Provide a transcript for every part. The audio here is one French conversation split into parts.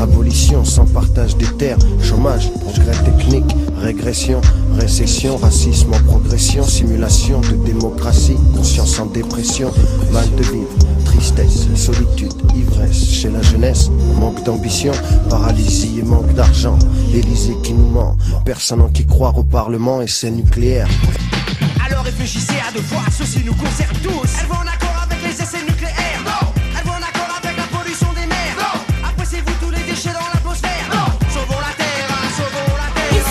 abolition sans partage des terres, chômage, progrès technique, régression, récession, racisme en progression, simulation de démocratie, conscience en dépression, mal de vivre, tristesse, solitude, ivresse chez la jeunesse, manque d'ambition, paralysie et manque d'argent, l'Élysée qui nous ment, personne en qui croire au Parlement et c'est nucléaire. Alors réfléchissez à deux fois, ceci nous concerne tous. Elles vont en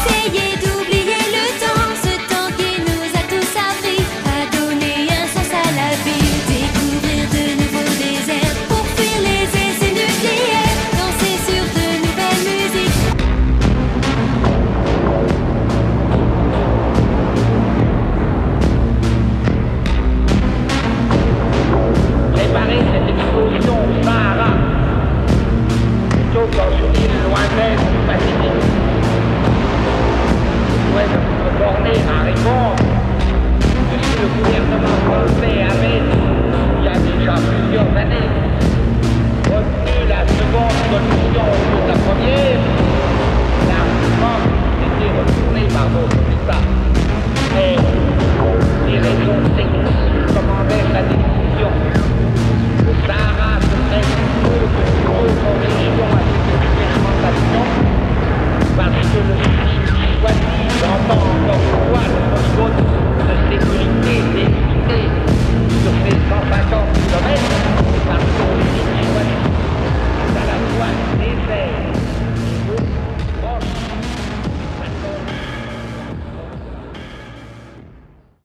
say it. Ball.